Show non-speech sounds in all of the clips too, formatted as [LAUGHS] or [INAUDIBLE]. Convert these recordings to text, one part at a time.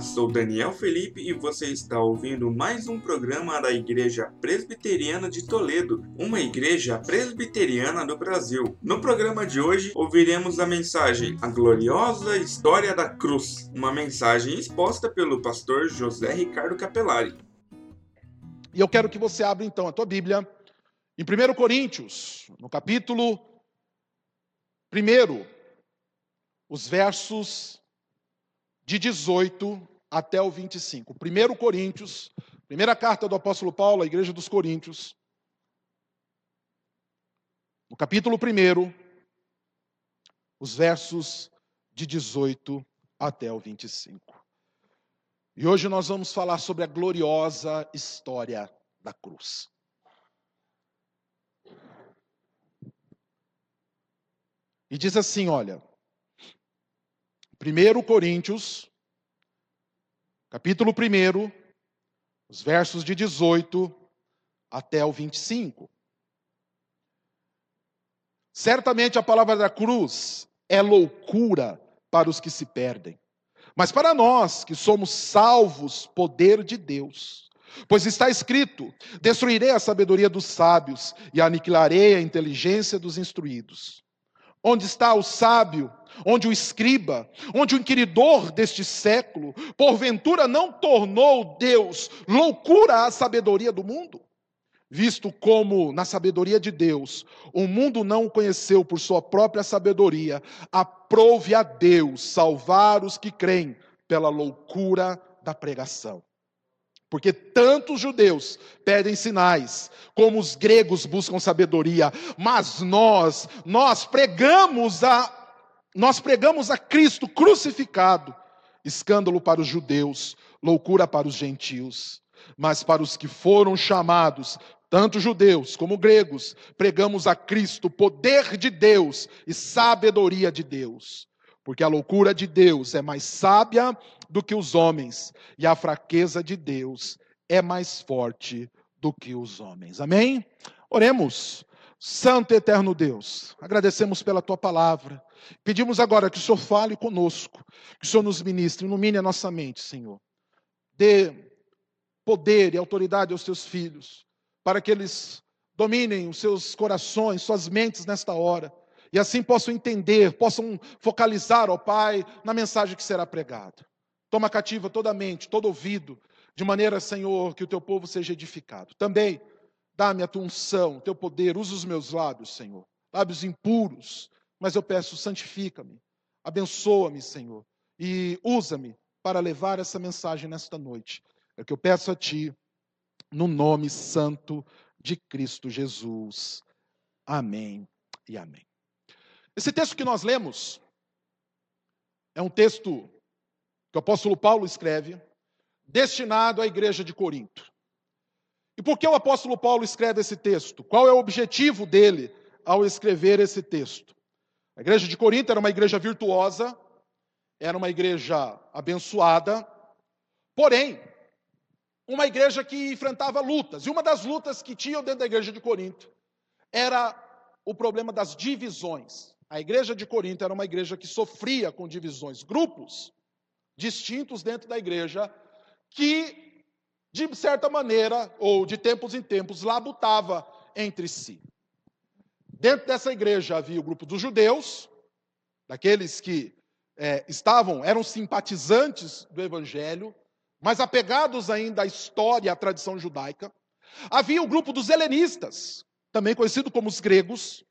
Sou Daniel Felipe e você está ouvindo mais um programa da Igreja Presbiteriana de Toledo, uma igreja presbiteriana do Brasil. No programa de hoje, ouviremos a mensagem A Gloriosa História da Cruz, uma mensagem exposta pelo pastor José Ricardo Capelari. E eu quero que você abra então a tua Bíblia em 1 Coríntios, no capítulo 1, os versos de 18 até o 25. 1 Coríntios, primeira carta do apóstolo Paulo à igreja dos Coríntios, no capítulo 1, os versos de 18 até o 25. E hoje nós vamos falar sobre a gloriosa história da cruz. E diz assim: olha, 1 Coríntios, capítulo 1, os versos de 18 até o 25. Certamente a palavra da cruz é loucura para os que se perdem, mas para nós que somos salvos, poder de Deus. Pois está escrito: Destruirei a sabedoria dos sábios e aniquilarei a inteligência dos instruídos. Onde está o sábio? Onde o escriba? Onde o inquiridor deste século? Porventura não tornou Deus loucura a sabedoria do mundo? Visto como, na sabedoria de Deus, o mundo não o conheceu por sua própria sabedoria, aprove a Deus salvar os que creem pela loucura da pregação. Porque tanto os judeus pedem sinais, como os gregos buscam sabedoria, mas nós, nós pregamos a nós pregamos a Cristo crucificado, escândalo para os judeus, loucura para os gentios, mas para os que foram chamados, tanto judeus como gregos, pregamos a Cristo poder de Deus e sabedoria de Deus. Porque a loucura de Deus é mais sábia do que os homens, e a fraqueza de Deus é mais forte do que os homens. Amém? Oremos. Santo e eterno Deus, agradecemos pela tua palavra. Pedimos agora que o Senhor fale conosco, que o Senhor nos ministre, ilumine a nossa mente, Senhor. Dê poder e autoridade aos teus filhos, para que eles dominem os seus corações, suas mentes nesta hora e assim possam entender, possam focalizar, ó Pai, na mensagem que será pregada. Toma cativa toda a mente, todo ouvido, de maneira, Senhor, que o teu povo seja edificado. Também dá-me a tua unção, o teu poder, usa os meus lábios, Senhor, lábios impuros, mas eu peço, santifica-me, abençoa-me, Senhor, e usa-me para levar essa mensagem nesta noite. É o que eu peço a Ti, no nome santo de Cristo Jesus. Amém e amém. Esse texto que nós lemos é um texto que o apóstolo Paulo escreve, destinado à igreja de Corinto. E por que o apóstolo Paulo escreve esse texto? Qual é o objetivo dele ao escrever esse texto? A igreja de Corinto era uma igreja virtuosa, era uma igreja abençoada, porém, uma igreja que enfrentava lutas. E uma das lutas que tinham dentro da igreja de Corinto era o problema das divisões. A igreja de Corinto era uma igreja que sofria com divisões, grupos distintos dentro da igreja que, de certa maneira, ou de tempos em tempos, labutava entre si. Dentro dessa igreja havia o grupo dos judeus, daqueles que é, estavam, eram simpatizantes do evangelho, mas apegados ainda à história e à tradição judaica. Havia o grupo dos helenistas, também conhecido como os gregos,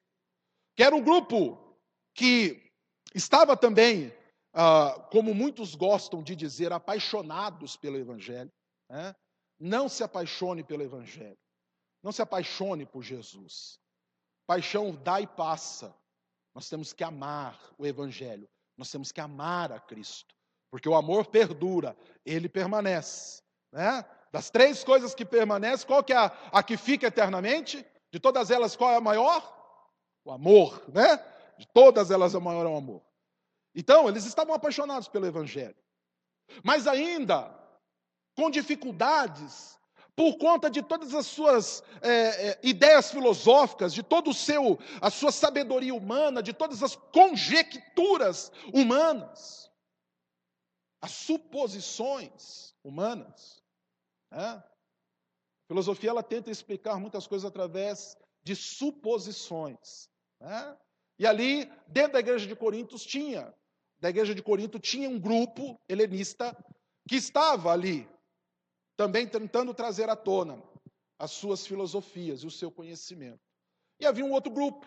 que era um grupo que estava também, ah, como muitos gostam de dizer, apaixonados pelo Evangelho. Né? Não se apaixone pelo Evangelho. Não se apaixone por Jesus. Paixão dá e passa. Nós temos que amar o Evangelho. Nós temos que amar a Cristo. Porque o amor perdura, ele permanece. Né? Das três coisas que permanecem, qual que é a, a que fica eternamente? De todas elas, qual é a maior? O amor, né? De todas elas, a maior é o amor. Então, eles estavam apaixonados pelo Evangelho. Mas ainda com dificuldades, por conta de todas as suas é, é, ideias filosóficas, de todo o seu, a sua sabedoria humana, de todas as conjecturas humanas. as suposições humanas. Né? A filosofia ela tenta explicar muitas coisas através de suposições. Né? E ali, dentro da igreja de Corinto, tinha, da igreja de Corinto tinha um grupo helenista que estava ali, também tentando trazer à tona as suas filosofias e o seu conhecimento. E havia um outro grupo,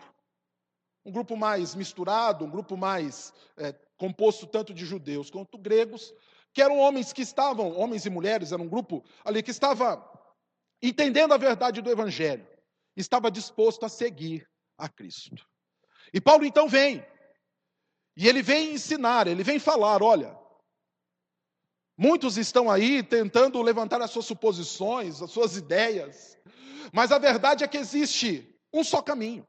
um grupo mais misturado, um grupo mais é, composto tanto de judeus quanto gregos, que eram homens que estavam, homens e mulheres, era um grupo ali que estava entendendo a verdade do Evangelho, estava disposto a seguir a Cristo. E Paulo então vem, e ele vem ensinar, ele vem falar: olha, muitos estão aí tentando levantar as suas suposições, as suas ideias, mas a verdade é que existe um só caminho,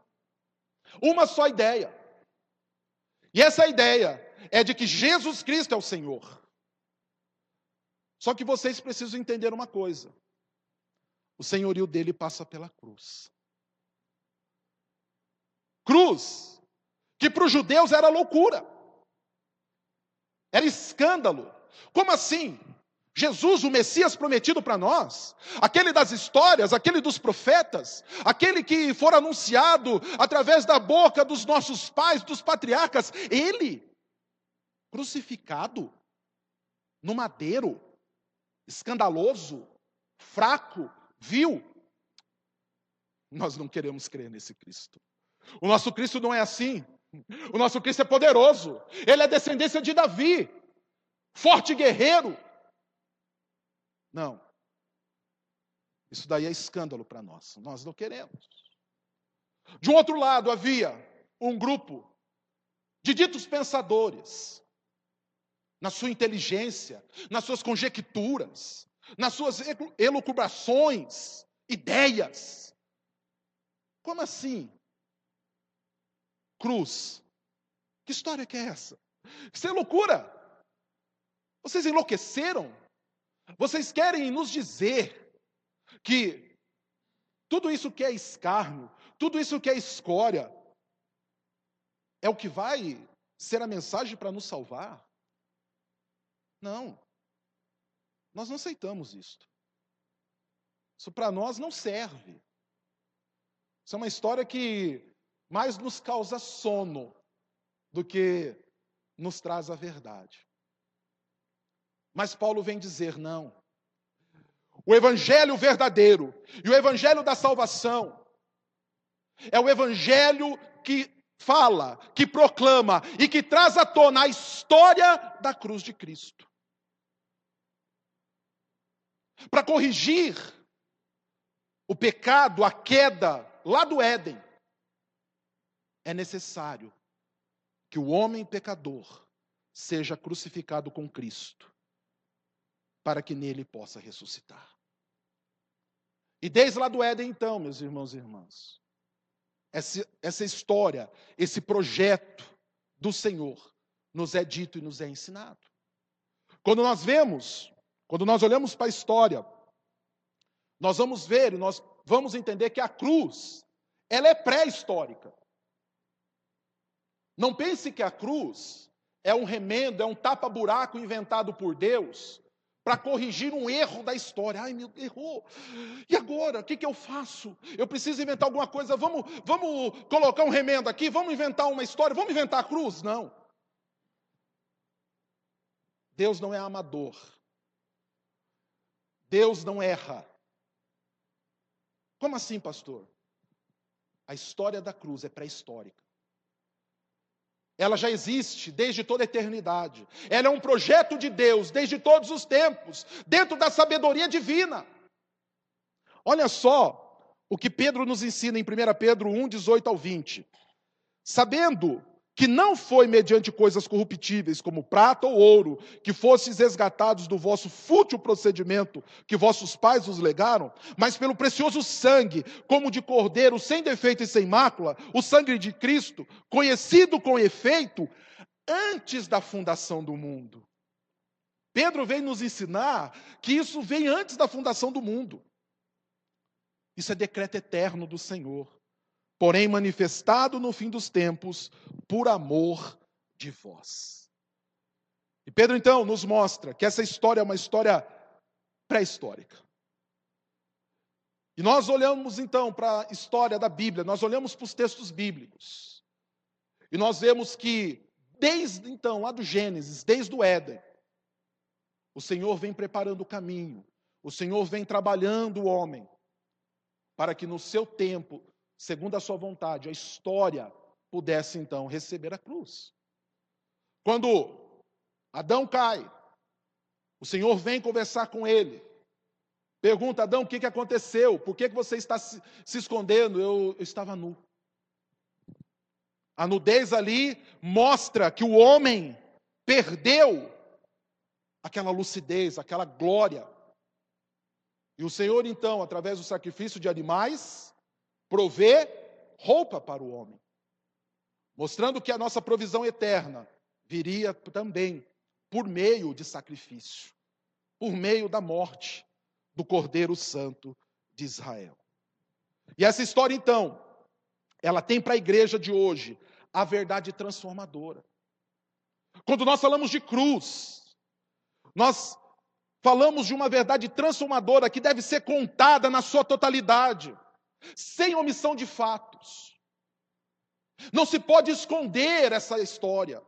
uma só ideia. E essa ideia é de que Jesus Cristo é o Senhor. Só que vocês precisam entender uma coisa: o senhorio dele passa pela cruz. Cruz, que para os judeus era loucura, era escândalo. Como assim? Jesus, o Messias prometido para nós, aquele das histórias, aquele dos profetas, aquele que for anunciado através da boca dos nossos pais, dos patriarcas, ele, crucificado no madeiro, escandaloso, fraco, vil. Nós não queremos crer nesse Cristo. O nosso Cristo não é assim. O nosso Cristo é poderoso. Ele é descendência de Davi, forte guerreiro não. Isso daí é escândalo para nós. Nós não queremos. De um outro lado, havia um grupo de ditos pensadores, na sua inteligência, nas suas conjecturas, nas suas elucubrações, ideias. Como assim? Cruz. Que história que é essa? Isso é loucura. Vocês enlouqueceram? Vocês querem nos dizer que tudo isso que é escárnio, tudo isso que é escória, é o que vai ser a mensagem para nos salvar? Não. Nós não aceitamos isto. Isso para nós não serve. Isso é uma história que mais nos causa sono do que nos traz a verdade. Mas Paulo vem dizer: não. O evangelho verdadeiro e o evangelho da salvação é o evangelho que fala, que proclama e que traz à tona a história da cruz de Cristo. Para corrigir o pecado, a queda lá do Éden, é necessário que o homem pecador seja crucificado com Cristo para que nele possa ressuscitar. E desde lá do Éden, então, meus irmãos e irmãs, essa, essa história, esse projeto do Senhor nos é dito e nos é ensinado. Quando nós vemos, quando nós olhamos para a história, nós vamos ver, nós vamos entender que a cruz, ela é pré-histórica. Não pense que a cruz é um remendo, é um tapa-buraco inventado por Deus para corrigir um erro da história. Ai, meu, errou. E agora? O que, que eu faço? Eu preciso inventar alguma coisa. Vamos, vamos colocar um remendo aqui? Vamos inventar uma história? Vamos inventar a cruz? Não. Deus não é amador. Deus não erra. Como assim, pastor? A história da cruz é pré-histórica. Ela já existe desde toda a eternidade. Ela é um projeto de Deus desde todos os tempos, dentro da sabedoria divina. Olha só o que Pedro nos ensina em 1 Pedro 1, 18 ao 20. Sabendo que não foi mediante coisas corruptíveis, como prata ou ouro, que fostes resgatados do vosso fútil procedimento que vossos pais os legaram, mas pelo precioso sangue, como de cordeiro, sem defeito e sem mácula, o sangue de Cristo, conhecido com efeito antes da fundação do mundo. Pedro vem nos ensinar que isso vem antes da fundação do mundo. Isso é decreto eterno do Senhor porém manifestado no fim dos tempos por amor de vós. E Pedro então nos mostra que essa história é uma história pré-histórica. E nós olhamos então para a história da Bíblia, nós olhamos para os textos bíblicos. E nós vemos que desde então, lá do Gênesis, desde o Éden, o Senhor vem preparando o caminho, o Senhor vem trabalhando o homem, para que no seu tempo, segundo a sua vontade, a história pudesse então receber a cruz. Quando Adão cai, o Senhor vem conversar com ele. Pergunta, Adão, o que, que aconteceu? Por que, que você está se, se escondendo? Eu, eu estava nu. A nudez ali mostra que o homem perdeu aquela lucidez, aquela glória. E o Senhor, então, através do sacrifício de animais, provê roupa para o homem, mostrando que a nossa provisão eterna viria também por meio de sacrifício, por meio da morte do Cordeiro Santo de Israel. E essa história, então, ela tem para a igreja de hoje a verdade transformadora. Quando nós falamos de cruz, nós falamos de uma verdade transformadora que deve ser contada na sua totalidade, sem omissão de fatos. Não se pode esconder essa história.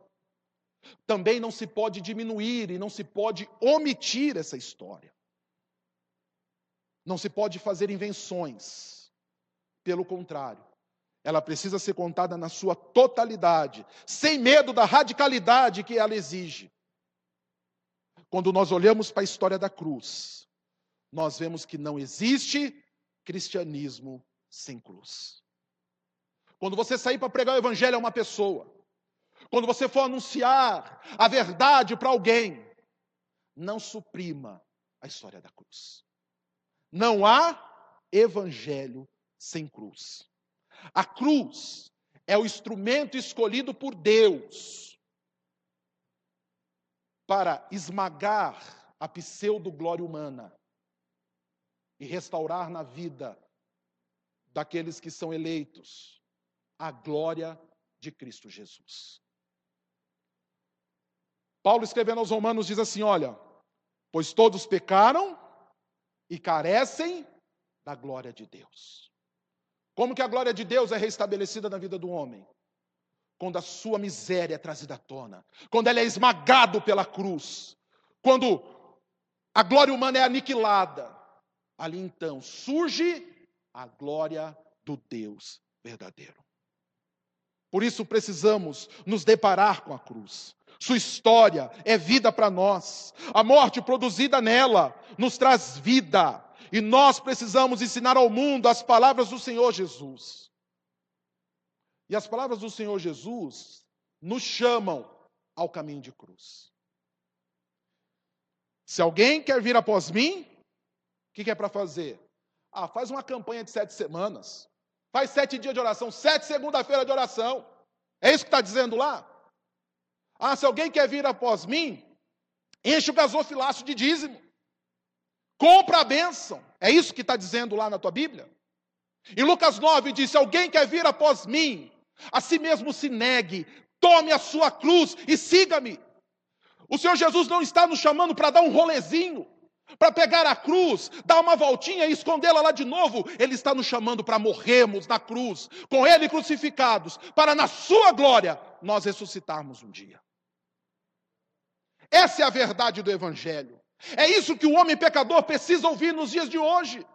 Também não se pode diminuir e não se pode omitir essa história. Não se pode fazer invenções. Pelo contrário, ela precisa ser contada na sua totalidade, sem medo da radicalidade que ela exige. Quando nós olhamos para a história da cruz, nós vemos que não existe cristianismo sem cruz. Quando você sair para pregar o evangelho a uma pessoa, quando você for anunciar a verdade para alguém, não suprima a história da cruz. Não há evangelho sem cruz. A cruz é o instrumento escolhido por Deus para esmagar a pseudo-glória humana e restaurar na vida daqueles que são eleitos a glória de Cristo Jesus. Paulo escrevendo aos Romanos diz assim: Olha, pois todos pecaram e carecem da glória de Deus. Como que a glória de Deus é restabelecida na vida do homem? Quando a sua miséria é trazida à tona, quando ele é esmagado pela cruz, quando a glória humana é aniquilada, ali então surge a glória do Deus verdadeiro. Por isso precisamos nos deparar com a cruz. Sua história é vida para nós. A morte produzida nela nos traz vida. E nós precisamos ensinar ao mundo as palavras do Senhor Jesus. E as palavras do Senhor Jesus nos chamam ao caminho de cruz. Se alguém quer vir após mim, que, que é para fazer? Ah, faz uma campanha de sete semanas. Faz sete dias de oração, sete segunda-feira de oração. É isso que está dizendo lá? Ah, se alguém quer vir após mim, enche o gasofilácio de dízimo. Compra a bênção. É isso que está dizendo lá na tua Bíblia? Em Lucas 9 diz: Se alguém quer vir após mim, a si mesmo se negue, tome a sua cruz e siga-me. O Senhor Jesus não está nos chamando para dar um rolezinho, para pegar a cruz, dar uma voltinha e escondê-la lá de novo. Ele está nos chamando para morrermos na cruz, com Ele crucificados, para na Sua glória nós ressuscitarmos um dia. Essa é a verdade do Evangelho. É isso que o homem pecador precisa ouvir nos dias de hoje.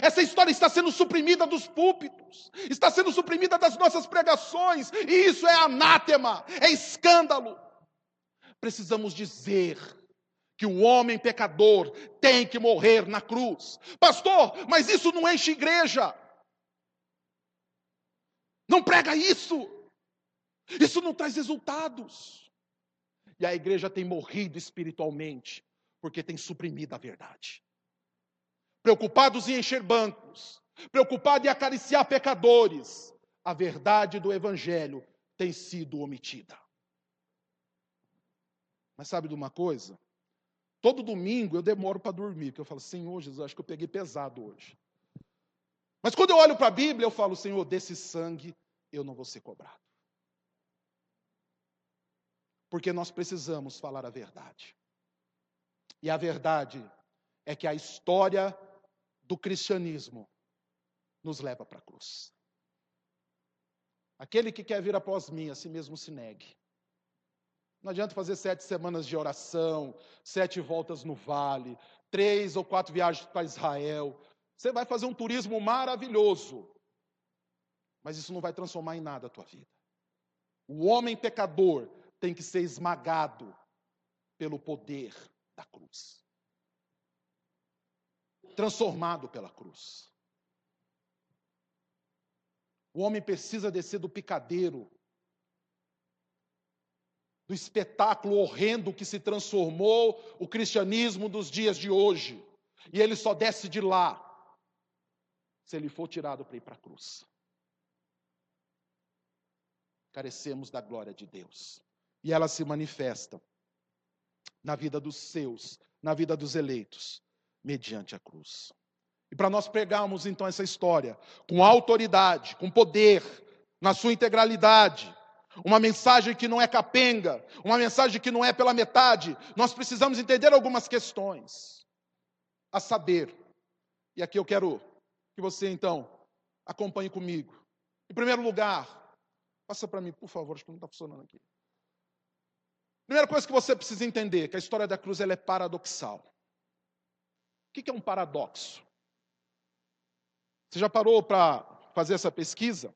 Essa história está sendo suprimida dos púlpitos, está sendo suprimida das nossas pregações, e isso é anátema, é escândalo. Precisamos dizer que o homem pecador tem que morrer na cruz. Pastor, mas isso não enche igreja. Não prega isso. Isso não traz resultados. E a igreja tem morrido espiritualmente, porque tem suprimido a verdade. Preocupados em encher bancos, preocupados em acariciar pecadores, a verdade do evangelho tem sido omitida. Mas sabe de uma coisa? Todo domingo eu demoro para dormir, porque eu falo, Senhor Jesus, acho que eu peguei pesado hoje. Mas quando eu olho para a Bíblia, eu falo, Senhor, desse sangue eu não vou ser cobrado. Porque nós precisamos falar a verdade. E a verdade é que a história do cristianismo nos leva para a cruz. Aquele que quer vir após mim, a si mesmo se negue. Não adianta fazer sete semanas de oração, sete voltas no vale, três ou quatro viagens para Israel. Você vai fazer um turismo maravilhoso, mas isso não vai transformar em nada a tua vida. O homem pecador tem que ser esmagado pelo poder da cruz transformado pela cruz. O homem precisa descer do picadeiro, do espetáculo horrendo que se transformou o cristianismo dos dias de hoje. E ele só desce de lá se ele for tirado para ir para a cruz. Carecemos da glória de Deus. E ela se manifesta na vida dos seus, na vida dos eleitos, mediante a cruz. E para nós pregarmos então essa história com autoridade, com poder, na sua integralidade, uma mensagem que não é capenga, uma mensagem que não é pela metade, nós precisamos entender algumas questões. A saber, e aqui eu quero que você então acompanhe comigo. Em primeiro lugar, passa para mim, por favor, acho que não está funcionando aqui. Primeira coisa que você precisa entender, que a história da cruz ela é paradoxal. O que é um paradoxo? Você já parou para fazer essa pesquisa?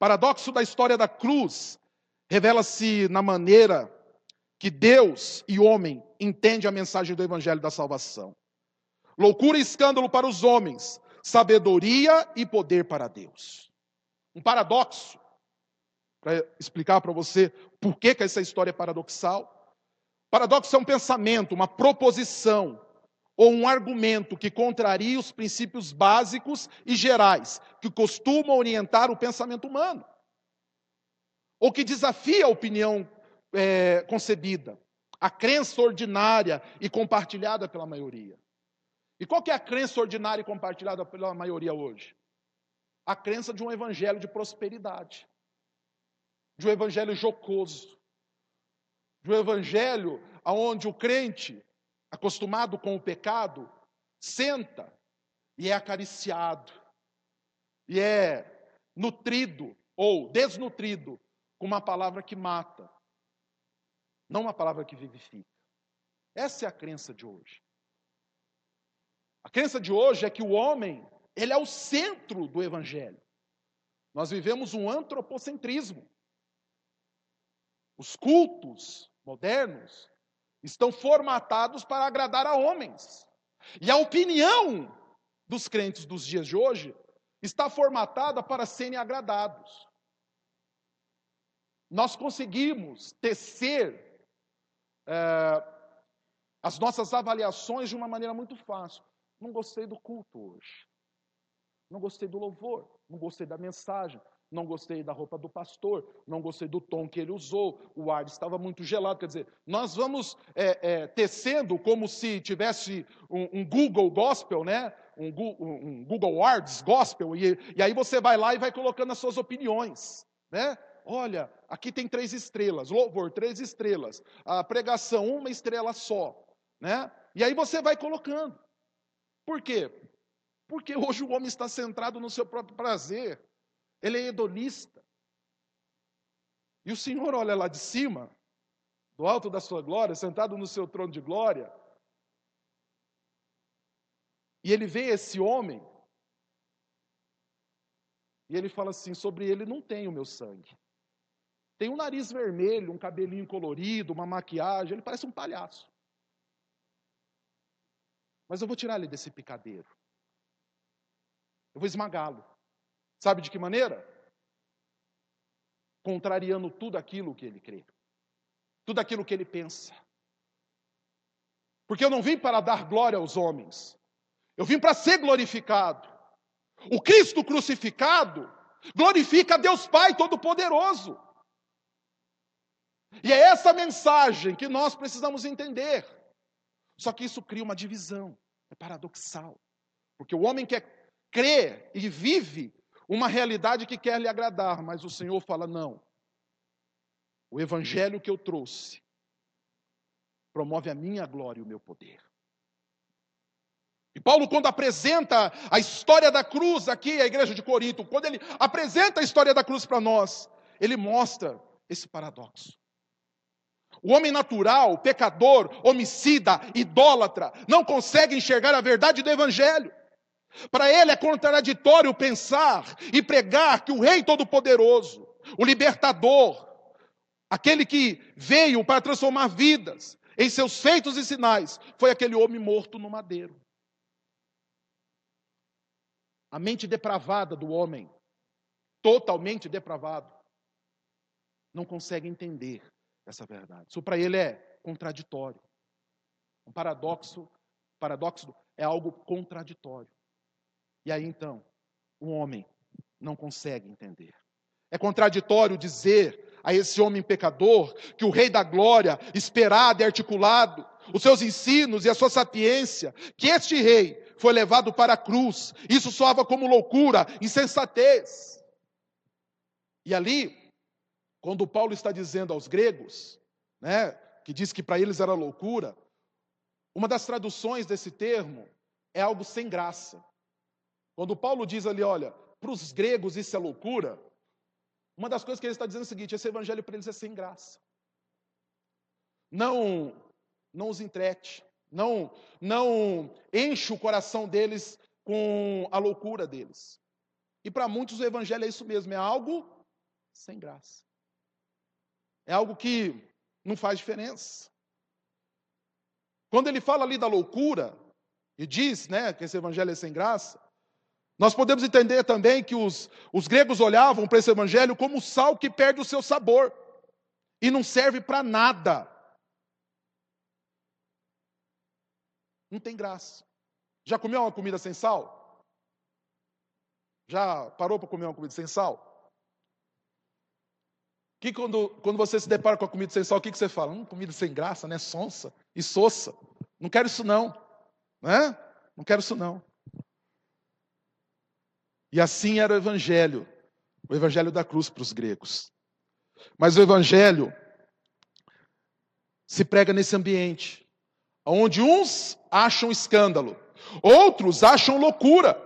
Paradoxo da história da cruz revela-se na maneira que Deus e homem entendem a mensagem do evangelho da salvação. Loucura e escândalo para os homens, sabedoria e poder para Deus. Um paradoxo, para explicar para você por que, que essa história é paradoxal. Paradoxo é um pensamento, uma proposição ou um argumento que contraria os princípios básicos e gerais que costumam orientar o pensamento humano, ou que desafia a opinião é, concebida, a crença ordinária e compartilhada pela maioria. E qual que é a crença ordinária e compartilhada pela maioria hoje? A crença de um evangelho de prosperidade, de um evangelho jocoso, de um evangelho onde o crente acostumado com o pecado, senta e é acariciado, e é nutrido ou desnutrido com uma palavra que mata, não uma palavra que vivifica. Essa é a crença de hoje. A crença de hoje é que o homem, ele é o centro do evangelho. Nós vivemos um antropocentrismo. Os cultos modernos estão formatados para agradar a homens. E a opinião dos crentes dos dias de hoje está formatada para serem agradados. Nós conseguimos tecer é, as nossas avaliações de uma maneira muito fácil. Não gostei do culto hoje. Não gostei do louvor. Não gostei da mensagem não gostei da roupa do pastor, não gostei do tom que ele usou, o ar estava muito gelado. Quer dizer, nós vamos é, é, tecendo como se tivesse um, um Google Gospel, né? Um, um, Google Arts Gospel, e, e aí você vai lá e vai colocando as suas opiniões, né? Olha, aqui tem três estrelas, louvor, três estrelas, a pregação, uma estrela só, né? E aí você vai colocando. Por quê? Porque hoje o homem está centrado no seu próprio prazer. Ele é hedonista. E o Senhor olha lá de cima, do alto da sua glória, sentado no seu trono de glória, e ele vê esse homem, e ele fala assim: sobre ele não tem o meu sangue. Tem um nariz vermelho, um cabelinho colorido, uma maquiagem, ele parece um palhaço. Mas eu vou tirar ele desse picadeiro. Eu vou esmagá-lo. Sabe de que maneira? Contrariando tudo aquilo que ele crê, tudo aquilo que ele pensa. Porque eu não vim para dar glória aos homens, eu vim para ser glorificado. O Cristo crucificado glorifica Deus Pai Todo-Poderoso. E é essa mensagem que nós precisamos entender. Só que isso cria uma divisão, é paradoxal. Porque o homem que crê e vive uma realidade que quer lhe agradar, mas o Senhor fala: não. O evangelho que eu trouxe promove a minha glória e o meu poder. E Paulo, quando apresenta a história da cruz aqui à igreja de Corinto, quando ele apresenta a história da cruz para nós, ele mostra esse paradoxo. O homem natural, pecador, homicida, idólatra, não consegue enxergar a verdade do Evangelho. Para ele é contraditório pensar e pregar que o Rei Todo-Poderoso, o libertador, aquele que veio para transformar vidas em seus feitos e sinais, foi aquele homem morto no madeiro. A mente depravada do homem, totalmente depravado, não consegue entender essa verdade. Isso para ele é contraditório. Um paradoxo, paradoxo é algo contraditório. E aí então, o homem não consegue entender. É contraditório dizer a esse homem pecador que o Rei da Glória, esperado e articulado, os seus ensinos e a sua sapiência, que este rei foi levado para a cruz. Isso soava como loucura, insensatez. E ali, quando Paulo está dizendo aos gregos, né, que diz que para eles era loucura, uma das traduções desse termo é algo sem graça. Quando Paulo diz ali, olha, para os gregos isso é loucura, uma das coisas que ele está dizendo é o seguinte: esse evangelho para eles é sem graça. Não, não os entrete, não, não enche o coração deles com a loucura deles. E para muitos o evangelho é isso mesmo, é algo sem graça. É algo que não faz diferença. Quando ele fala ali da loucura e diz, né, que esse evangelho é sem graça, nós podemos entender também que os, os gregos olhavam para esse evangelho como sal que perde o seu sabor e não serve para nada. Não tem graça. Já comeu uma comida sem sal? Já parou para comer uma comida sem sal? Que quando, quando você se depara com a comida sem sal, o que, que você fala? Hum, comida sem graça, né? Sonsa e soça. Não quero isso não. Né? Não quero isso não. E assim era o evangelho, o evangelho da cruz para os gregos. Mas o evangelho se prega nesse ambiente, onde uns acham escândalo, outros acham loucura.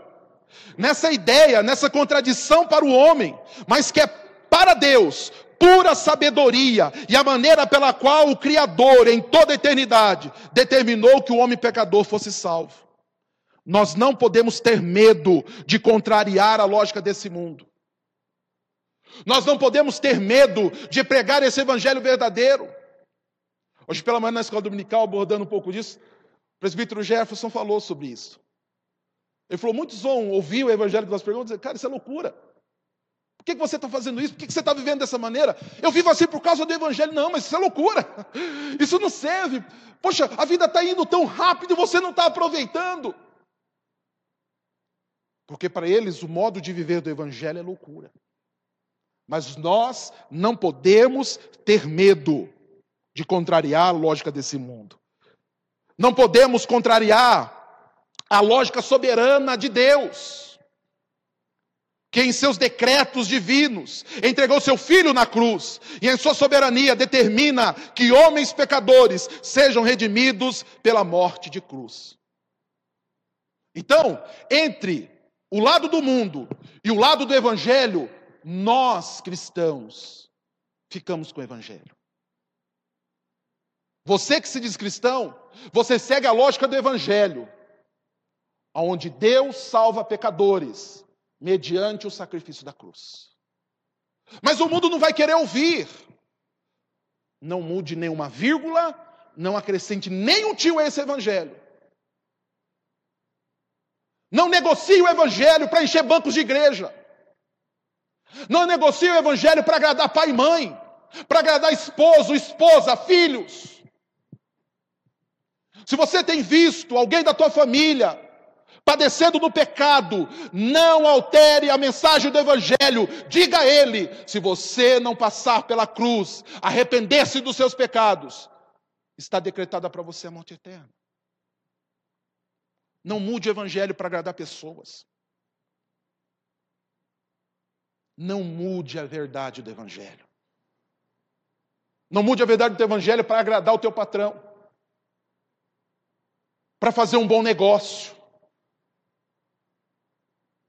Nessa ideia, nessa contradição para o homem, mas que é para Deus, pura sabedoria e a maneira pela qual o Criador, em toda a eternidade, determinou que o homem pecador fosse salvo. Nós não podemos ter medo de contrariar a lógica desse mundo. Nós não podemos ter medo de pregar esse evangelho verdadeiro. Hoje pela manhã na escola dominical, abordando um pouco disso, o presbítero Jefferson falou sobre isso. Ele falou: muitos vão ouvir o evangelho que nós pregamos e dizer, cara, isso é loucura. Por que você está fazendo isso? Por que você está vivendo dessa maneira? Eu vivo assim por causa do evangelho. Não, mas isso é loucura. [LAUGHS] Isso não serve. Poxa, a vida está indo tão rápido e você não está aproveitando. Porque para eles o modo de viver do Evangelho é loucura. Mas nós não podemos ter medo de contrariar a lógica desse mundo. Não podemos contrariar a lógica soberana de Deus, que em seus decretos divinos entregou seu filho na cruz e em sua soberania determina que homens pecadores sejam redimidos pela morte de cruz. Então, entre o lado do mundo e o lado do evangelho, nós cristãos ficamos com o evangelho. Você que se diz cristão, você segue a lógica do evangelho, onde Deus salva pecadores mediante o sacrifício da cruz. Mas o mundo não vai querer ouvir. Não mude nenhuma vírgula, não acrescente nem um tio a esse evangelho. Não negocie o evangelho para encher bancos de igreja. Não negocie o evangelho para agradar pai e mãe, para agradar esposo, esposa, filhos. Se você tem visto alguém da tua família padecendo do pecado, não altere a mensagem do Evangelho. Diga a ele: se você não passar pela cruz, arrepender-se dos seus pecados, está decretada para você a morte eterna. Não mude o evangelho para agradar pessoas. Não mude a verdade do evangelho. Não mude a verdade do evangelho para agradar o teu patrão, para fazer um bom negócio.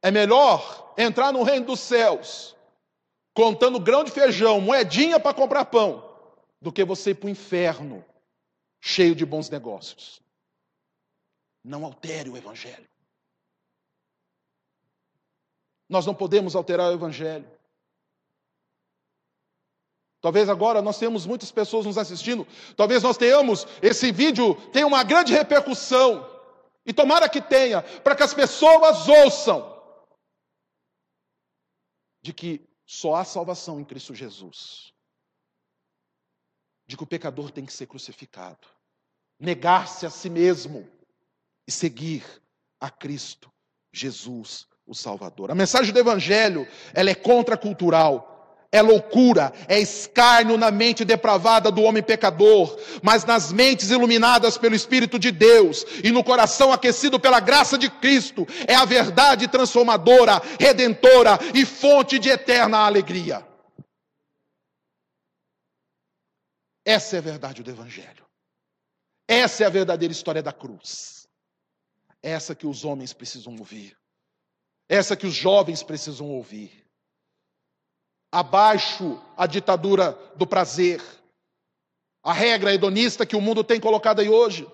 É melhor entrar no reino dos céus contando grão de feijão, moedinha para comprar pão, do que você ir para o inferno cheio de bons negócios. Não altere o evangelho. Nós não podemos alterar o evangelho. Talvez agora nós tenhamos muitas pessoas nos assistindo. Talvez nós tenhamos esse vídeo tenha uma grande repercussão. E tomara que tenha, para que as pessoas ouçam de que só há salvação em Cristo Jesus. De que o pecador tem que ser crucificado, negar-se a si mesmo e seguir a Cristo Jesus, o Salvador. A mensagem do Evangelho, ela é contracultural é loucura, é escárnio na mente depravada do homem pecador, mas nas mentes iluminadas pelo Espírito de Deus e no coração aquecido pela graça de Cristo, é a verdade transformadora, redentora e fonte de eterna alegria. Essa é a verdade do Evangelho. Essa é a verdadeira história da cruz. Essa que os homens precisam ouvir. Essa que os jovens precisam ouvir abaixo a ditadura do prazer, a regra hedonista que o mundo tem colocado aí hoje.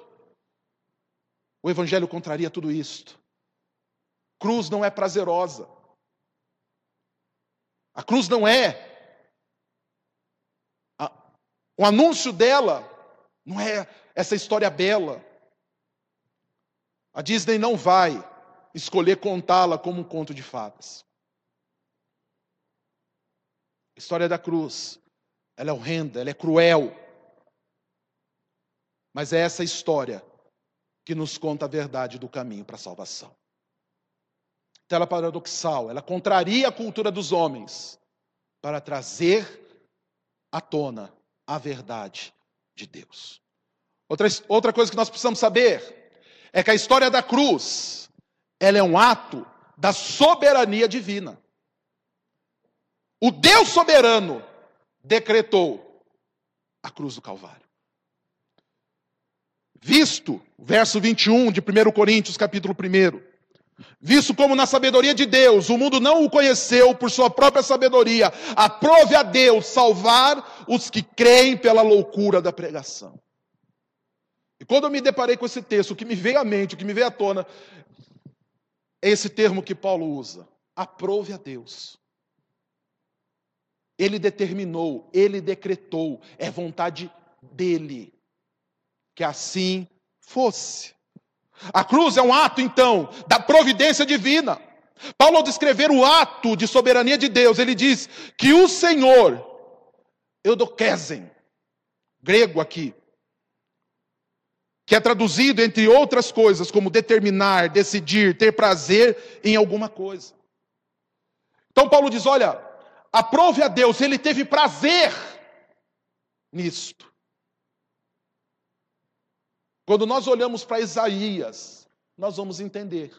O Evangelho contraria tudo isto. Cruz não é prazerosa. A cruz não é. O anúncio dela não é essa história bela. A Disney não vai escolher contá-la como um conto de fadas. A história da cruz, ela é horrenda, ela é cruel. Mas é essa história que nos conta a verdade do caminho para a salvação. Então ela é paradoxal, ela contraria a cultura dos homens para trazer à tona a verdade de Deus. Outra, outra coisa que nós precisamos saber é que a história da cruz, ela é um ato da soberania divina. O Deus soberano decretou a cruz do Calvário. Visto, verso 21 de 1 Coríntios, capítulo 1. Visto como na sabedoria de Deus, o mundo não o conheceu por sua própria sabedoria, aprove a Deus salvar os que creem pela loucura da pregação. E quando eu me deparei com esse texto, o que me veio à mente, o que me veio à tona, é esse termo que Paulo usa: aprove a Deus. Ele determinou, ele decretou, é vontade dele que assim fosse. A cruz é um ato, então, da providência divina. Paulo, ao descrever o ato de soberania de Deus, ele diz que o Senhor, Eudoquesen, grego aqui, que é traduzido, entre outras coisas, como determinar, decidir, ter prazer em alguma coisa. Então, Paulo diz: olha, aprove a Deus, ele teve prazer nisto. Quando nós olhamos para Isaías, nós vamos entender.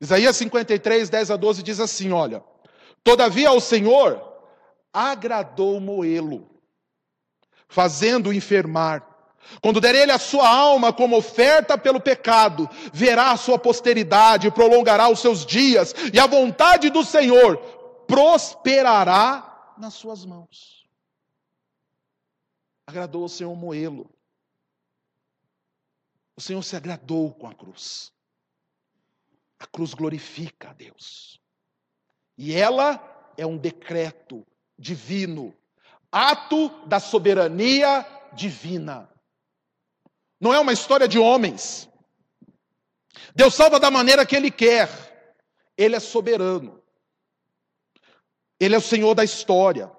Isaías 53, 10 a 12 diz assim: Olha, todavia ao Senhor agradou moê-lo, fazendo-o enfermar. Quando der ele a sua alma como oferta pelo pecado, verá a sua posteridade, prolongará os seus dias, e a vontade do Senhor prosperará nas suas mãos. Agradou o Senhor moê-lo. O Senhor se agradou com a cruz. A cruz glorifica a Deus. E ela é um decreto divino, ato da soberania divina. Não é uma história de homens. Deus salva da maneira que Ele quer. Ele é soberano. Ele é o Senhor da história.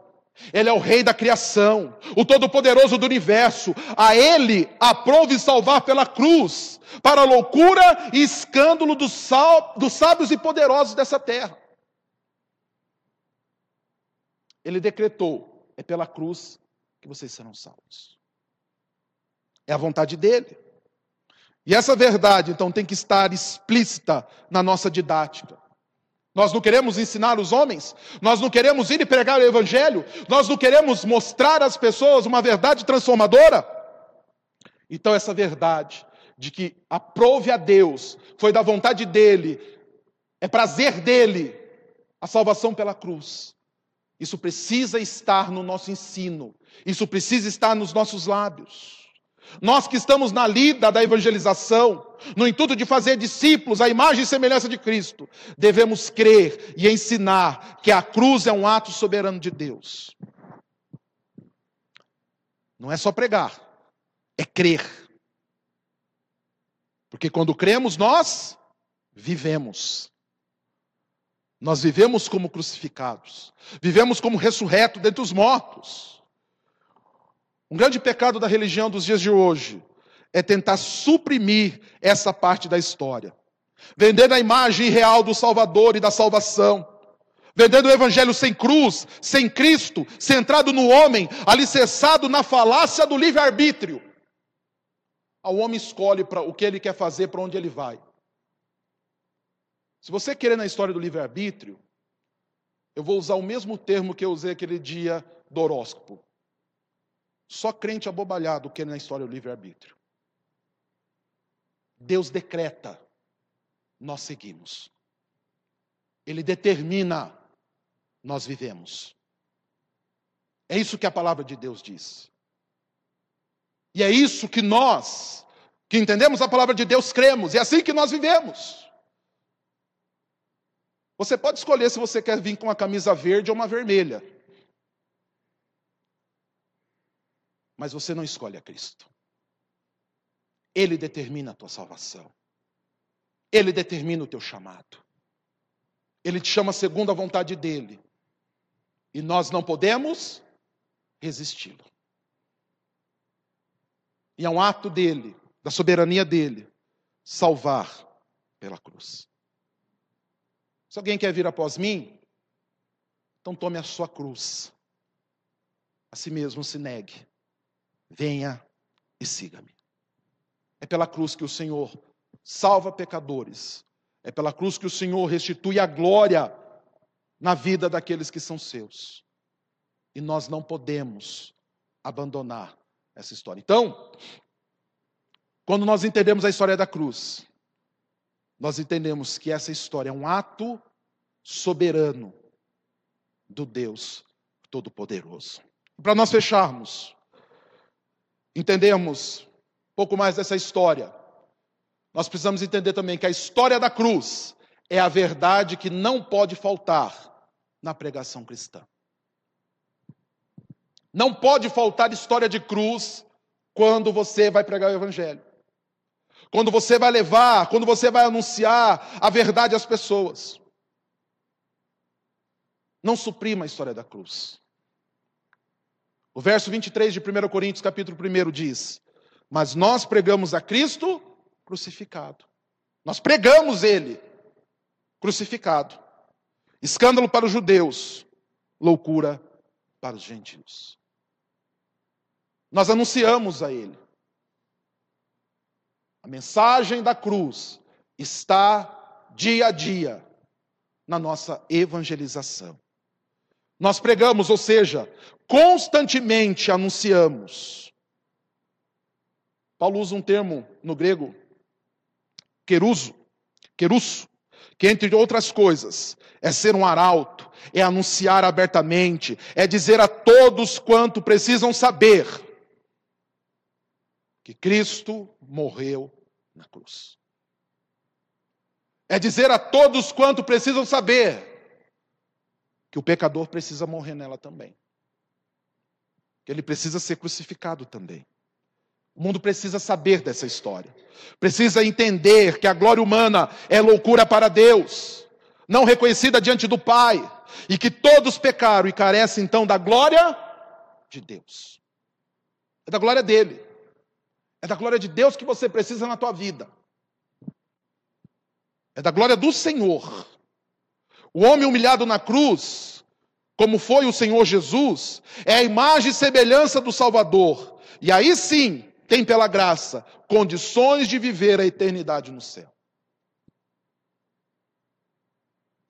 Ele é o Rei da criação, o Todo-Poderoso do universo. A Ele aprove salvar pela cruz, para a loucura e escândalo dos, sal, dos sábios e poderosos dessa terra. Ele decretou: é pela cruz que vocês serão salvos. É a vontade dele. E essa verdade, então, tem que estar explícita na nossa didática. Nós não queremos ensinar os homens, nós não queremos ir e pregar o Evangelho, nós não queremos mostrar às pessoas uma verdade transformadora. Então, essa verdade de que aprove a Deus, foi da vontade dEle, é prazer dEle, a salvação pela cruz. Isso precisa estar no nosso ensino, isso precisa estar nos nossos lábios. Nós que estamos na lida da evangelização, no intuito de fazer discípulos à imagem e semelhança de Cristo, devemos crer e ensinar que a cruz é um ato soberano de Deus. Não é só pregar, é crer. Porque quando cremos, nós vivemos. Nós vivemos como crucificados, vivemos como ressurreto dentre os mortos. Um grande pecado da religião dos dias de hoje é tentar suprimir essa parte da história. Vendendo a imagem real do Salvador e da salvação. Vendendo o evangelho sem cruz, sem Cristo, centrado no homem, alicerçado na falácia do livre-arbítrio. O homem escolhe para o que ele quer fazer, para onde ele vai. Se você querer na história do livre-arbítrio, eu vou usar o mesmo termo que eu usei aquele dia do horóscopo. Só crente abobalhado que na história o livre-arbítrio. Deus decreta, nós seguimos. Ele determina, nós vivemos. É isso que a palavra de Deus diz. E é isso que nós, que entendemos a palavra de Deus, cremos. E é assim que nós vivemos. Você pode escolher se você quer vir com uma camisa verde ou uma vermelha. Mas você não escolhe a Cristo. Ele determina a tua salvação. Ele determina o teu chamado. Ele te chama segundo a vontade dele. E nós não podemos resisti-lo. E é um ato dele, da soberania dele, salvar pela cruz. Se alguém quer vir após mim, então tome a sua cruz. A si mesmo se negue venha e siga-me. É pela cruz que o Senhor salva pecadores. É pela cruz que o Senhor restitui a glória na vida daqueles que são seus. E nós não podemos abandonar essa história. Então, quando nós entendemos a história da cruz, nós entendemos que essa história é um ato soberano do Deus Todo-Poderoso. Para nós fecharmos, entendermos um pouco mais dessa história, nós precisamos entender também que a história da cruz é a verdade que não pode faltar na pregação cristã. Não pode faltar história de cruz quando você vai pregar o evangelho. Quando você vai levar, quando você vai anunciar a verdade às pessoas. Não suprima a história da cruz. O verso 23 de 1 Coríntios, capítulo 1, diz: Mas nós pregamos a Cristo crucificado. Nós pregamos Ele crucificado. Escândalo para os judeus, loucura para os gentios. Nós anunciamos a Ele. A mensagem da cruz está dia a dia na nossa evangelização. Nós pregamos, ou seja, constantemente anunciamos. Paulo usa um termo no grego, queruso, querusso, que entre outras coisas é ser um arauto, é anunciar abertamente, é dizer a todos quanto precisam saber que Cristo morreu na cruz. É dizer a todos quanto precisam saber que o pecador precisa morrer nela também. Que ele precisa ser crucificado também. O mundo precisa saber dessa história. Precisa entender que a glória humana é loucura para Deus, não reconhecida diante do Pai, e que todos pecaram e carecem então da glória de Deus. É da glória dele. É da glória de Deus que você precisa na tua vida. É da glória do Senhor. O homem humilhado na cruz, como foi o Senhor Jesus, é a imagem e semelhança do Salvador. E aí sim, tem pela graça condições de viver a eternidade no céu.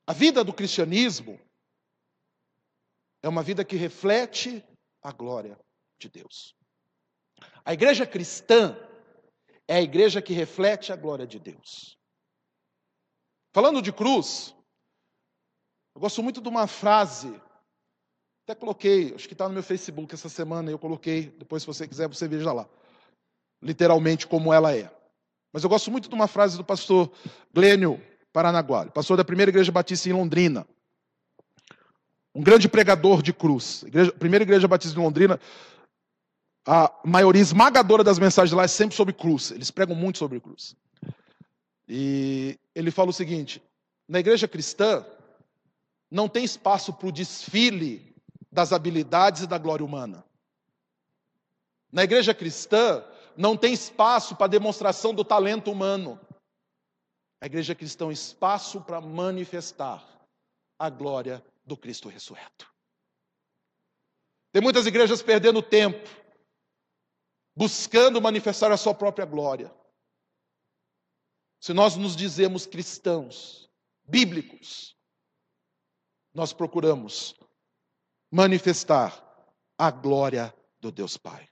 A vida do cristianismo é uma vida que reflete a glória de Deus. A igreja cristã é a igreja que reflete a glória de Deus. Falando de cruz, eu gosto muito de uma frase, até coloquei, acho que está no meu Facebook essa semana, eu coloquei, depois se você quiser você veja lá, literalmente como ela é. Mas eu gosto muito de uma frase do pastor Glênio Paranaguá, pastor da primeira igreja batista em Londrina. Um grande pregador de cruz. Igreja, primeira igreja batista de Londrina, a maioria esmagadora das mensagens lá é sempre sobre cruz. Eles pregam muito sobre cruz. E ele fala o seguinte: na igreja cristã, não tem espaço para o desfile das habilidades e da glória humana. Na igreja cristã, não tem espaço para demonstração do talento humano. A igreja cristã é espaço para manifestar a glória do Cristo ressurreto. Tem muitas igrejas perdendo tempo, buscando manifestar a sua própria glória. Se nós nos dizemos cristãos, bíblicos, nós procuramos manifestar a glória do Deus Pai.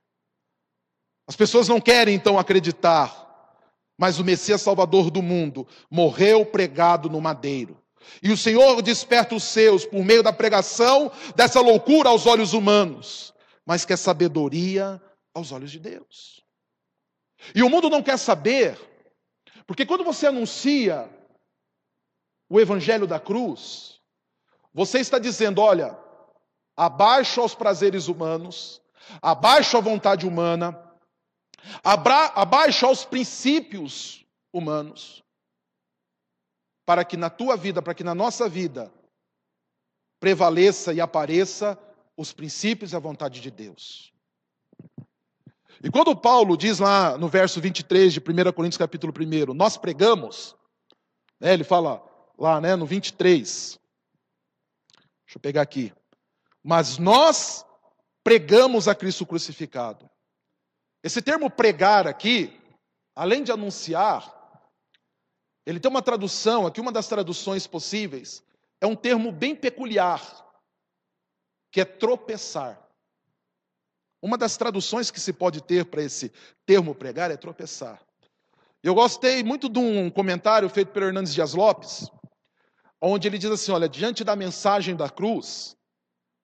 As pessoas não querem então acreditar, mas o Messias Salvador do mundo morreu pregado no madeiro. E o Senhor desperta os seus por meio da pregação dessa loucura aos olhos humanos, mas que é sabedoria aos olhos de Deus. E o mundo não quer saber, porque quando você anuncia o evangelho da cruz, você está dizendo: olha, abaixo aos prazeres humanos, abaixo à vontade humana, abaixo aos princípios humanos, para que na tua vida, para que na nossa vida, prevaleça e apareça os princípios e a vontade de Deus. E quando Paulo diz lá no verso 23 de 1 Coríntios capítulo 1, nós pregamos, né, ele fala lá né, no 23, deixa eu pegar aqui, mas nós pregamos a Cristo crucificado. Esse termo pregar aqui, além de anunciar, ele tem uma tradução, aqui uma das traduções possíveis, é um termo bem peculiar, que é tropeçar. Uma das traduções que se pode ter para esse termo pregar é tropeçar. Eu gostei muito de um comentário feito pelo Hernandes Dias Lopes, onde ele diz assim: olha, diante da mensagem da cruz,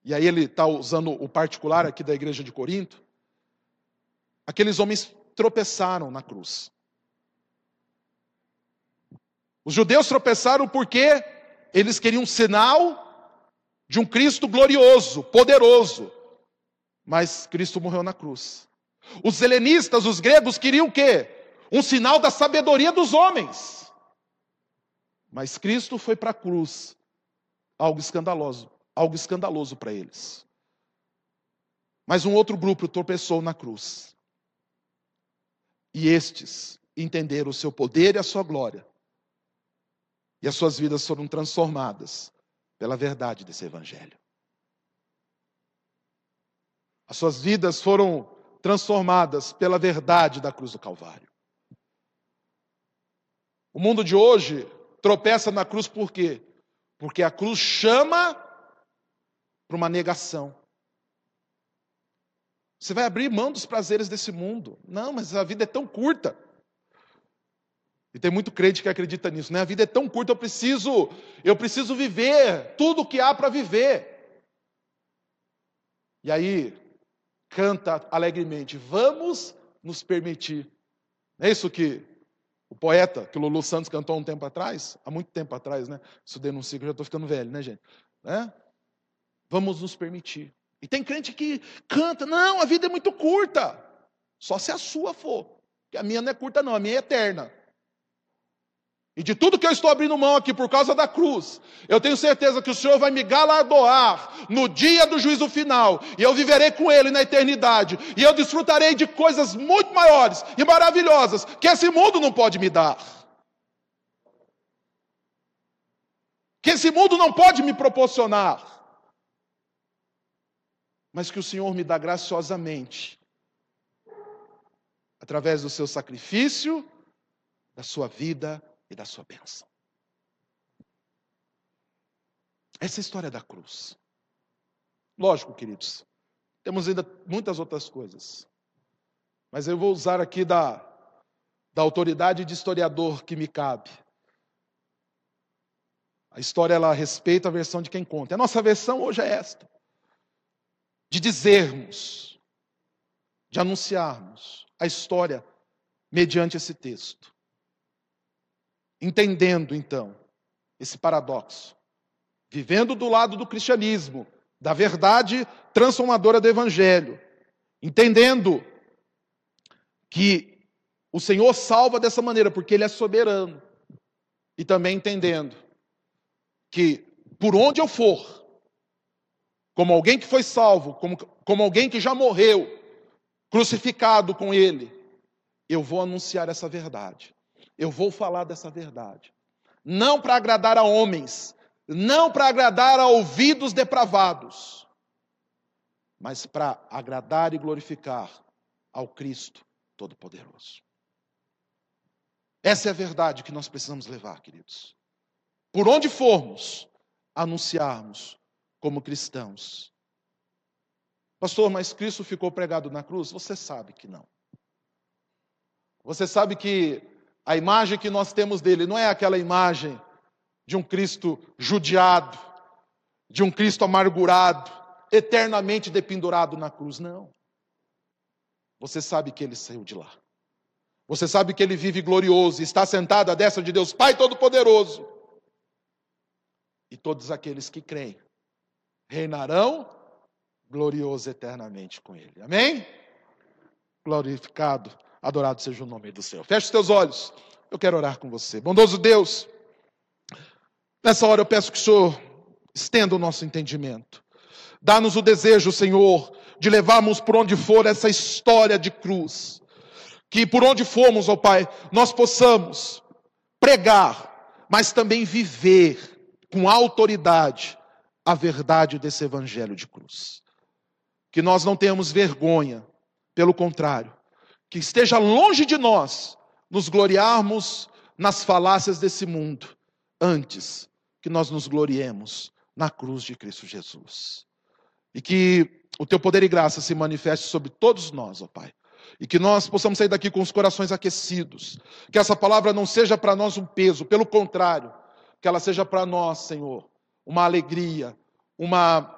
e aí ele está usando o particular aqui da igreja de Corinto, aqueles homens tropeçaram na cruz. Os judeus tropeçaram porque eles queriam um sinal de um Cristo glorioso, poderoso, mas Cristo morreu na cruz. Os helenistas, os gregos, queriam o quê? Um sinal da sabedoria dos homens. Mas Cristo foi para a cruz, algo escandaloso, algo escandaloso para eles. Mas um outro grupo tropeçou na cruz. E estes entenderam o seu poder e a sua glória. E as suas vidas foram transformadas pela verdade desse evangelho. As suas vidas foram transformadas pela verdade da cruz do Calvário. O mundo de hoje tropeça na cruz por quê? Porque a cruz chama para uma negação. Você vai abrir mão dos prazeres desse mundo. Não, mas a vida é tão curta. E tem muito crente que acredita nisso, né? A vida é tão curta, eu preciso, eu preciso viver tudo o que há para viver. E aí, canta alegremente: Vamos nos permitir. É isso que o poeta, que o Lulu Santos cantou há um tempo atrás? Há muito tempo atrás, né? Isso denuncia que eu já estou ficando velho, né, gente? Né? Vamos nos permitir. E tem crente que canta: Não, a vida é muito curta. Só se a sua for. Porque a minha não é curta, não, a minha é eterna. E de tudo que eu estou abrindo mão aqui por causa da cruz, eu tenho certeza que o Senhor vai me galardoar no dia do juízo final, e eu viverei com Ele na eternidade, e eu desfrutarei de coisas muito maiores e maravilhosas que esse mundo não pode me dar. Que esse mundo não pode me proporcionar, mas que o Senhor me dá graciosamente, através do seu sacrifício, da sua vida e da sua bênção. Essa é a história da cruz. Lógico, queridos, temos ainda muitas outras coisas. Mas eu vou usar aqui da, da autoridade de historiador que me cabe. A história ela respeita a versão de quem conta. A nossa versão hoje é esta: de dizermos, de anunciarmos a história mediante esse texto. Entendendo então esse paradoxo, vivendo do lado do cristianismo, da verdade transformadora do evangelho, entendendo que o Senhor salva dessa maneira porque ele é soberano, e também entendendo que por onde eu for, como alguém que foi salvo, como, como alguém que já morreu, crucificado com ele, eu vou anunciar essa verdade. Eu vou falar dessa verdade. Não para agradar a homens, não para agradar a ouvidos depravados, mas para agradar e glorificar ao Cristo Todo-Poderoso. Essa é a verdade que nós precisamos levar, queridos. Por onde formos, anunciarmos como cristãos. Pastor, mas Cristo ficou pregado na cruz? Você sabe que não. Você sabe que a imagem que nós temos dele não é aquela imagem de um Cristo judiado, de um Cristo amargurado, eternamente dependurado na cruz. Não. Você sabe que ele saiu de lá. Você sabe que ele vive glorioso, está sentado à destra de Deus, Pai Todo-Poderoso. E todos aqueles que creem reinarão glorioso eternamente com ele. Amém? Glorificado, adorado seja o nome do Senhor. Feche os teus olhos. Eu quero orar com você. Bondoso Deus, Nessa hora eu peço que o Senhor estenda o nosso entendimento. Dá-nos o desejo, Senhor, de levarmos por onde for essa história de cruz. Que por onde formos, ó Pai, nós possamos pregar, mas também viver com autoridade a verdade desse evangelho de cruz. Que nós não tenhamos vergonha, pelo contrário, que esteja longe de nós nos gloriarmos nas falácias desse mundo, antes que nós nos gloriemos na cruz de Cristo Jesus. E que o teu poder e graça se manifeste sobre todos nós, ó Pai. E que nós possamos sair daqui com os corações aquecidos. Que essa palavra não seja para nós um peso, pelo contrário, que ela seja para nós, Senhor, uma alegria, uma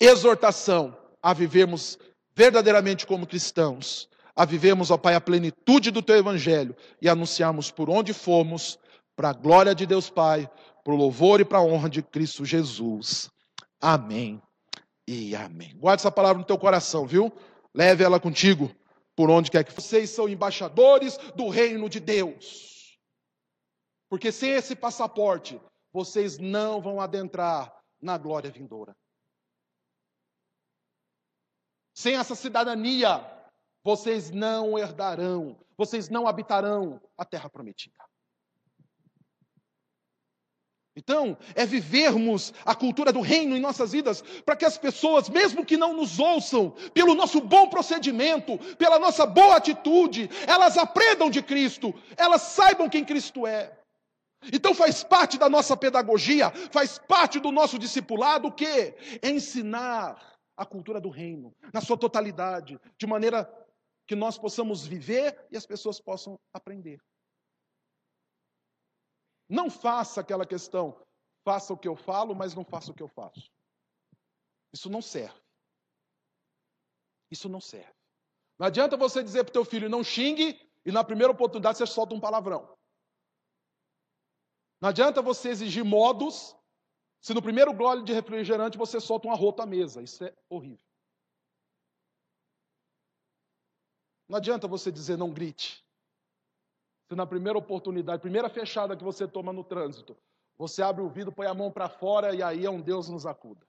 exortação a vivermos verdadeiramente como cristãos, a vivermos, ó Pai, a plenitude do teu evangelho e anunciarmos por onde formos, para a glória de Deus Pai, para o louvor e para a honra de Cristo Jesus. Amém e amém. Guarde essa palavra no teu coração, viu? Leve ela contigo por onde quer que vocês são embaixadores do reino de Deus. Porque sem esse passaporte, vocês não vão adentrar na glória vindoura. Sem essa cidadania, vocês não herdarão, vocês não habitarão a terra prometida. Então, é vivermos a cultura do reino em nossas vidas, para que as pessoas, mesmo que não nos ouçam, pelo nosso bom procedimento, pela nossa boa atitude, elas aprendam de Cristo, elas saibam quem Cristo é. Então faz parte da nossa pedagogia, faz parte do nosso discipulado o quê? Ensinar a cultura do reino, na sua totalidade, de maneira que nós possamos viver e as pessoas possam aprender. Não faça aquela questão, faça o que eu falo, mas não faça o que eu faço. Isso não serve. Isso não serve. Não adianta você dizer para o teu filho, não xingue, e na primeira oportunidade você solta um palavrão. Não adianta você exigir modos, se no primeiro gole de refrigerante você solta uma rota à mesa. Isso é horrível. Não adianta você dizer não grite. Se na primeira oportunidade, primeira fechada que você toma no trânsito, você abre o vidro, põe a mão para fora e aí é um Deus nos acuda.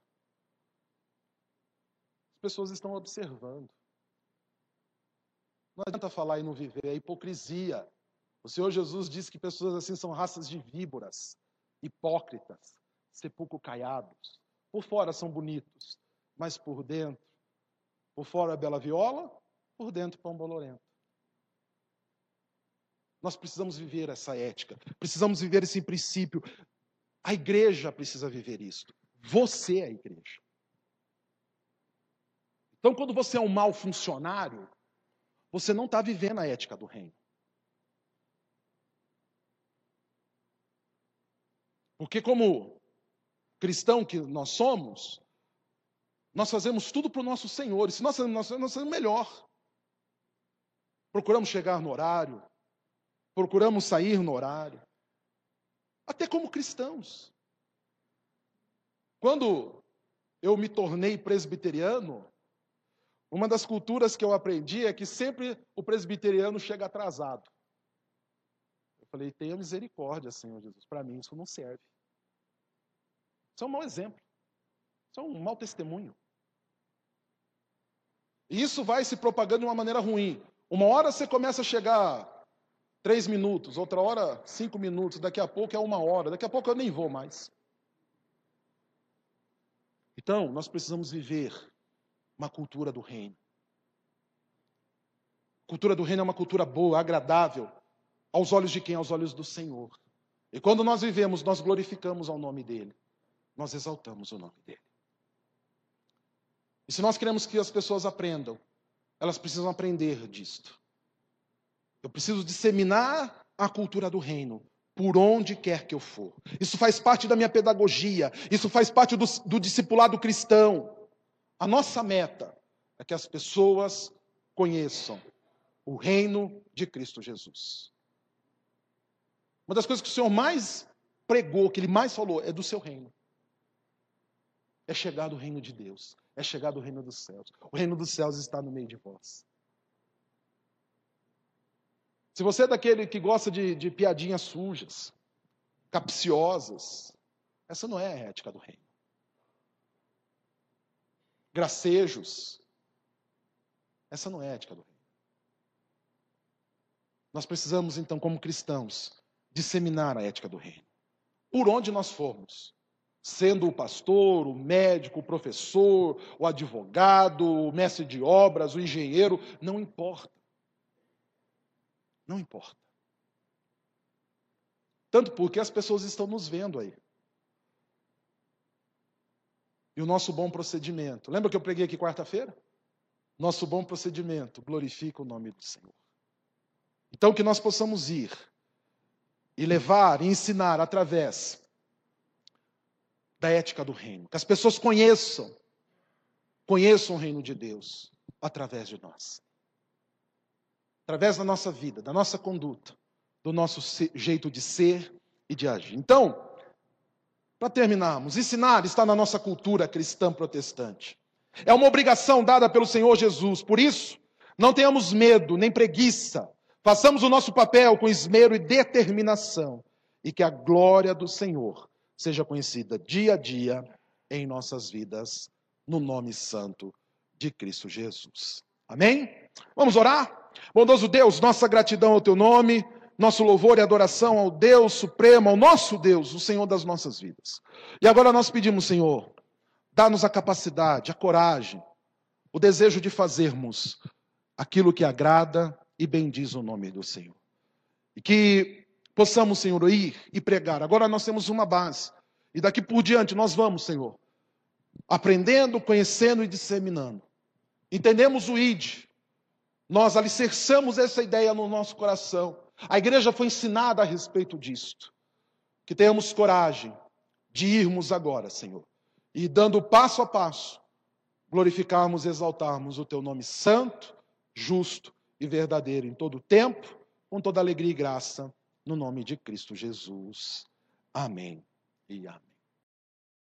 As pessoas estão observando. Não adianta falar e não viver, é hipocrisia. O Senhor Jesus disse que pessoas assim são raças de víboras, hipócritas, sepulcro caiados. Por fora são bonitos, mas por dentro, por fora é bela viola, por dentro pão bolorento. Nós precisamos viver essa ética, precisamos viver esse princípio. A igreja precisa viver isso. Você é a igreja. Então, quando você é um mau funcionário, você não está vivendo a ética do reino. Porque, como cristão que nós somos, nós fazemos tudo para o nosso Senhor. E se nós fazemos, nós fazemos melhor. Procuramos chegar no horário, procuramos sair no horário, até como cristãos. Quando eu me tornei presbiteriano, uma das culturas que eu aprendi é que sempre o presbiteriano chega atrasado. Eu falei, tenha misericórdia, Senhor Jesus. Para mim isso não serve. Isso é um mau exemplo. Isso é um mau testemunho. E isso vai se propagando de uma maneira ruim. Uma hora você começa a chegar três minutos, outra hora cinco minutos, daqui a pouco é uma hora, daqui a pouco eu nem vou mais. Então, nós precisamos viver uma cultura do reino. A cultura do reino é uma cultura boa, agradável, aos olhos de quem? Aos olhos do Senhor. E quando nós vivemos, nós glorificamos ao nome dele, nós exaltamos o nome dele. E se nós queremos que as pessoas aprendam, elas precisam aprender disto. Eu preciso disseminar a cultura do reino por onde quer que eu for. Isso faz parte da minha pedagogia, isso faz parte do, do discipulado cristão. A nossa meta é que as pessoas conheçam o reino de Cristo Jesus. Uma das coisas que o Senhor mais pregou, que ele mais falou, é do seu reino. É chegar do reino de Deus, é chegar do reino dos céus. O reino dos céus está no meio de vós. Se você é daquele que gosta de, de piadinhas sujas, capciosas, essa não é a ética do reino gracejos. Essa não é a ética do reino. Nós precisamos, então, como cristãos, disseminar a ética do reino. Por onde nós formos. Sendo o pastor, o médico, o professor, o advogado, o mestre de obras, o engenheiro, não importa. Não importa. Tanto porque as pessoas estão nos vendo aí e o nosso bom procedimento. Lembra que eu preguei aqui quarta-feira? Nosso bom procedimento glorifica o nome do Senhor. Então, que nós possamos ir e levar e ensinar através da ética do reino. Que as pessoas conheçam, conheçam o reino de Deus através de nós. Através da nossa vida, da nossa conduta, do nosso jeito de ser e de agir. Então, para terminarmos, ensinar está na nossa cultura cristã protestante. É uma obrigação dada pelo Senhor Jesus. Por isso, não tenhamos medo nem preguiça. Façamos o nosso papel com esmero e determinação. E que a glória do Senhor seja conhecida dia a dia em nossas vidas, no nome santo de Cristo Jesus. Amém? Vamos orar? Bondoso Deus, nossa gratidão ao teu nome nosso louvor e adoração ao Deus Supremo, ao nosso Deus, o Senhor das nossas vidas. E agora nós pedimos, Senhor, dá-nos a capacidade, a coragem, o desejo de fazermos aquilo que agrada e bendiz o nome do Senhor. E que possamos, Senhor, ir e pregar. Agora nós temos uma base. E daqui por diante nós vamos, Senhor, aprendendo, conhecendo e disseminando. Entendemos o ID. Nós alicerçamos essa ideia no nosso coração a igreja foi ensinada a respeito disto. Que tenhamos coragem de irmos agora, Senhor, e dando passo a passo, glorificarmos e exaltarmos o teu nome santo, justo e verdadeiro em todo o tempo, com toda alegria e graça, no nome de Cristo Jesus. Amém e amém.